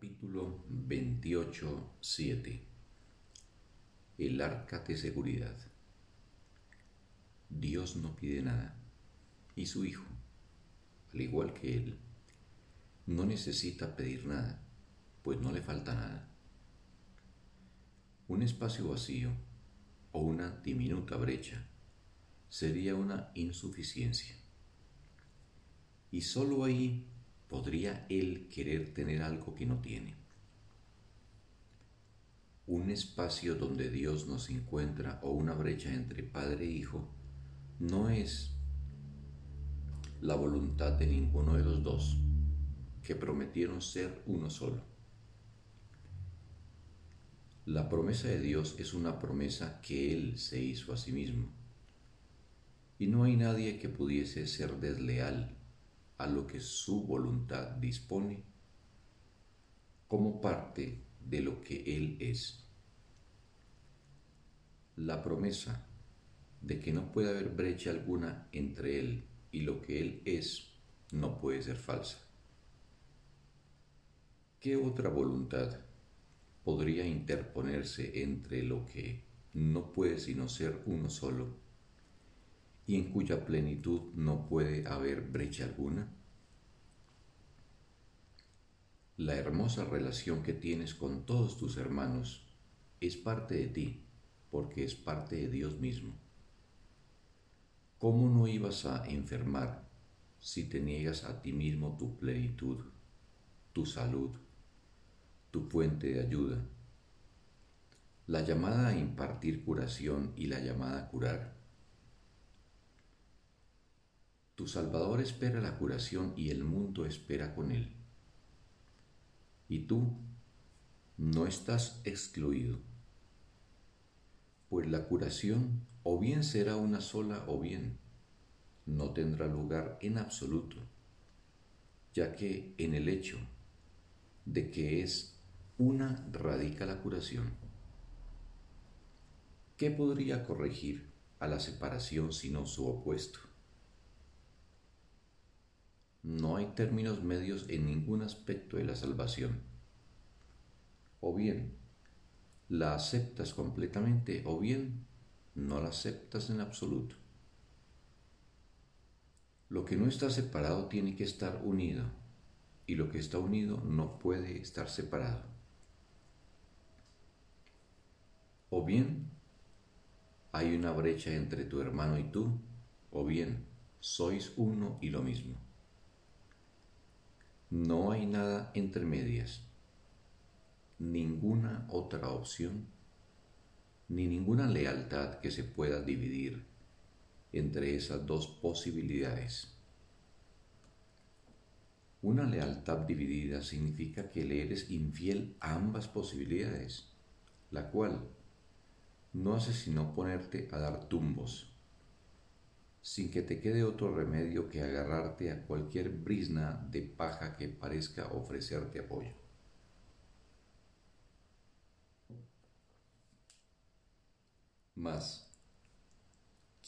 Capítulo 28, 7 El arca de seguridad Dios no pide nada y su Hijo, al igual que Él, no necesita pedir nada, pues no le falta nada. Un espacio vacío o una diminuta brecha sería una insuficiencia. Y sólo ahí podría él querer tener algo que no tiene. Un espacio donde Dios nos encuentra o una brecha entre padre e hijo no es la voluntad de ninguno de los dos que prometieron ser uno solo. La promesa de Dios es una promesa que Él se hizo a sí mismo. Y no hay nadie que pudiese ser desleal a lo que su voluntad dispone como parte de lo que Él es. La promesa de que no puede haber brecha alguna entre Él y lo que Él es no puede ser falsa. ¿Qué otra voluntad podría interponerse entre lo que no puede sino ser uno solo y en cuya plenitud no puede haber brecha alguna? La hermosa relación que tienes con todos tus hermanos es parte de ti, porque es parte de Dios mismo. ¿Cómo no ibas a enfermar si te niegas a ti mismo tu plenitud, tu salud, tu fuente de ayuda? La llamada a impartir curación y la llamada a curar tu Salvador espera la curación y el mundo espera con él. Y tú no estás excluido, pues la curación o bien será una sola o bien no tendrá lugar en absoluto, ya que en el hecho de que es una radica la curación. ¿Qué podría corregir a la separación sino su opuesto? No hay términos medios en ningún aspecto de la salvación. O bien la aceptas completamente o bien no la aceptas en absoluto. Lo que no está separado tiene que estar unido y lo que está unido no puede estar separado. O bien hay una brecha entre tu hermano y tú, o bien sois uno y lo mismo. No hay nada entre medias, ninguna otra opción, ni ninguna lealtad que se pueda dividir entre esas dos posibilidades. Una lealtad dividida significa que le eres infiel a ambas posibilidades, la cual no hace sino ponerte a dar tumbos sin que te quede otro remedio que agarrarte a cualquier brisna de paja que parezca ofrecerte apoyo. Mas,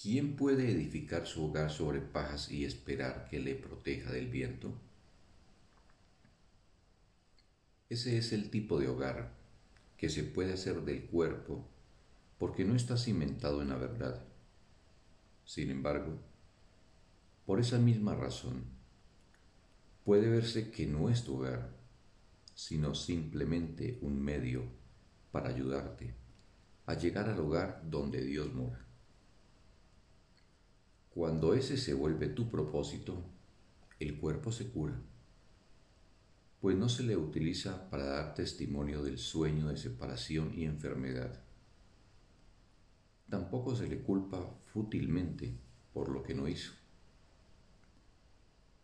¿quién puede edificar su hogar sobre pajas y esperar que le proteja del viento? Ese es el tipo de hogar que se puede hacer del cuerpo porque no está cimentado en la verdad sin embargo, por esa misma razón, puede verse que no es tu hogar, sino simplemente un medio para ayudarte a llegar al hogar donde Dios mora. Cuando ese se vuelve tu propósito, el cuerpo se cura, pues no se le utiliza para dar testimonio del sueño de separación y enfermedad tampoco se le culpa fútilmente por lo que no hizo.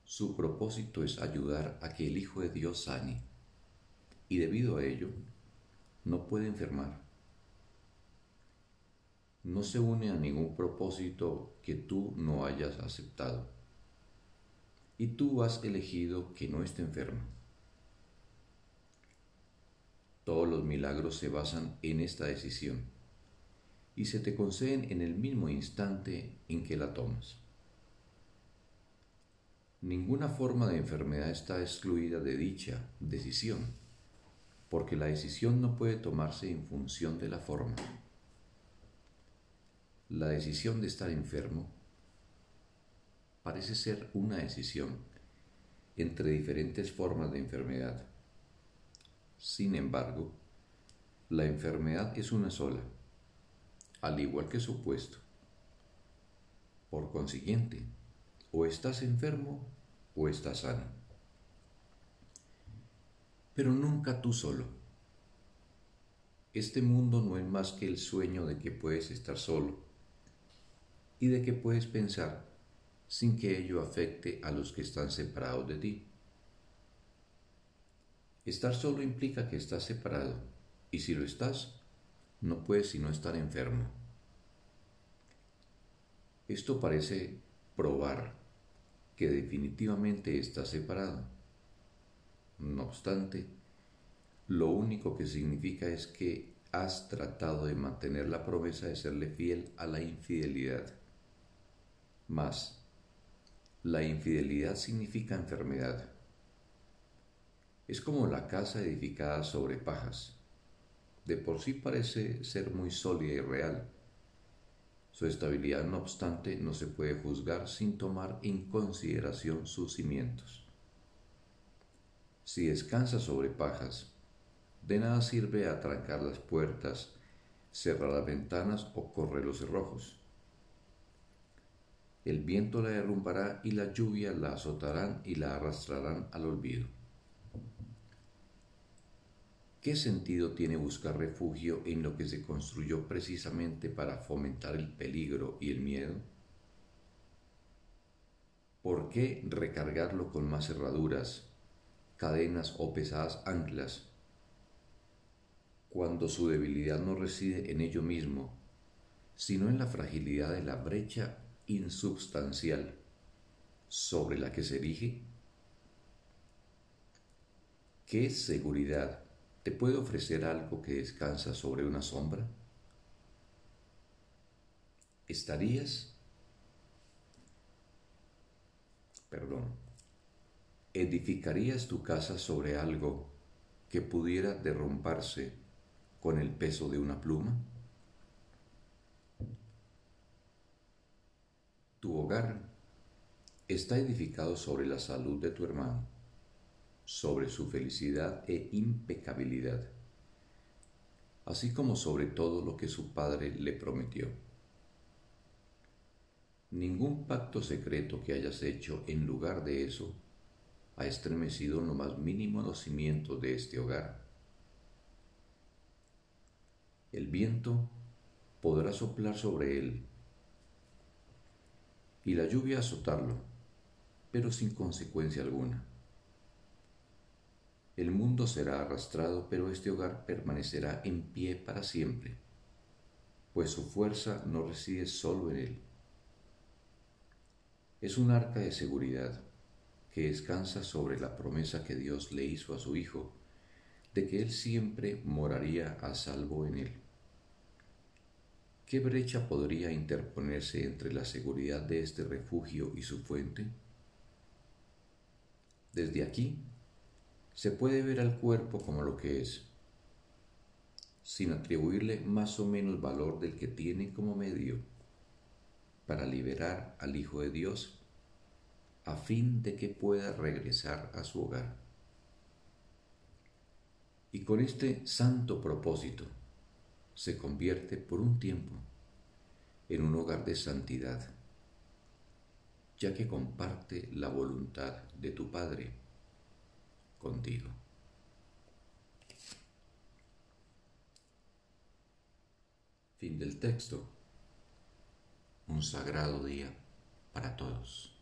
Su propósito es ayudar a que el Hijo de Dios sane y debido a ello no puede enfermar. No se une a ningún propósito que tú no hayas aceptado y tú has elegido que no esté enfermo. Todos los milagros se basan en esta decisión y se te conceden en el mismo instante en que la tomas. Ninguna forma de enfermedad está excluida de dicha decisión, porque la decisión no puede tomarse en función de la forma. La decisión de estar enfermo parece ser una decisión entre diferentes formas de enfermedad. Sin embargo, la enfermedad es una sola, al igual que su opuesto. Por consiguiente, o estás enfermo o estás sano. Pero nunca tú solo. Este mundo no es más que el sueño de que puedes estar solo y de que puedes pensar sin que ello afecte a los que están separados de ti. Estar solo implica que estás separado y si lo estás, no puedes sino estar enfermo. Esto parece probar que definitivamente estás separado. No obstante, lo único que significa es que has tratado de mantener la promesa de serle fiel a la infidelidad. Mas, la infidelidad significa enfermedad. Es como la casa edificada sobre pajas de por sí parece ser muy sólida y real. Su estabilidad, no obstante, no se puede juzgar sin tomar en consideración sus cimientos. Si descansa sobre pajas, de nada sirve atrancar las puertas, cerrar las ventanas o correr los cerrojos. El viento la derrumbará y la lluvia la azotarán y la arrastrarán al olvido. ¿Qué sentido tiene buscar refugio en lo que se construyó precisamente para fomentar el peligro y el miedo? ¿Por qué recargarlo con más cerraduras, cadenas o pesadas anclas, cuando su debilidad no reside en ello mismo, sino en la fragilidad de la brecha insubstancial sobre la que se erige? ¿Qué seguridad ¿Te puede ofrecer algo que descansa sobre una sombra? ¿Estarías? Perdón. ¿Edificarías tu casa sobre algo que pudiera derrumbarse con el peso de una pluma? Tu hogar está edificado sobre la salud de tu hermano sobre su felicidad e impecabilidad, así como sobre todo lo que su padre le prometió. Ningún pacto secreto que hayas hecho en lugar de eso ha estremecido en lo más mínimo los cimientos de este hogar. El viento podrá soplar sobre él y la lluvia azotarlo, pero sin consecuencia alguna. El mundo será arrastrado, pero este hogar permanecerá en pie para siempre, pues su fuerza no reside solo en él. Es un arca de seguridad que descansa sobre la promesa que Dios le hizo a su Hijo de que Él siempre moraría a salvo en él. ¿Qué brecha podría interponerse entre la seguridad de este refugio y su fuente? Desde aquí se puede ver al cuerpo como lo que es, sin atribuirle más o menos valor del que tiene como medio para liberar al Hijo de Dios a fin de que pueda regresar a su hogar. Y con este santo propósito se convierte por un tiempo en un hogar de santidad, ya que comparte la voluntad de tu Padre contigo. Fin del texto. Un sagrado día para todos.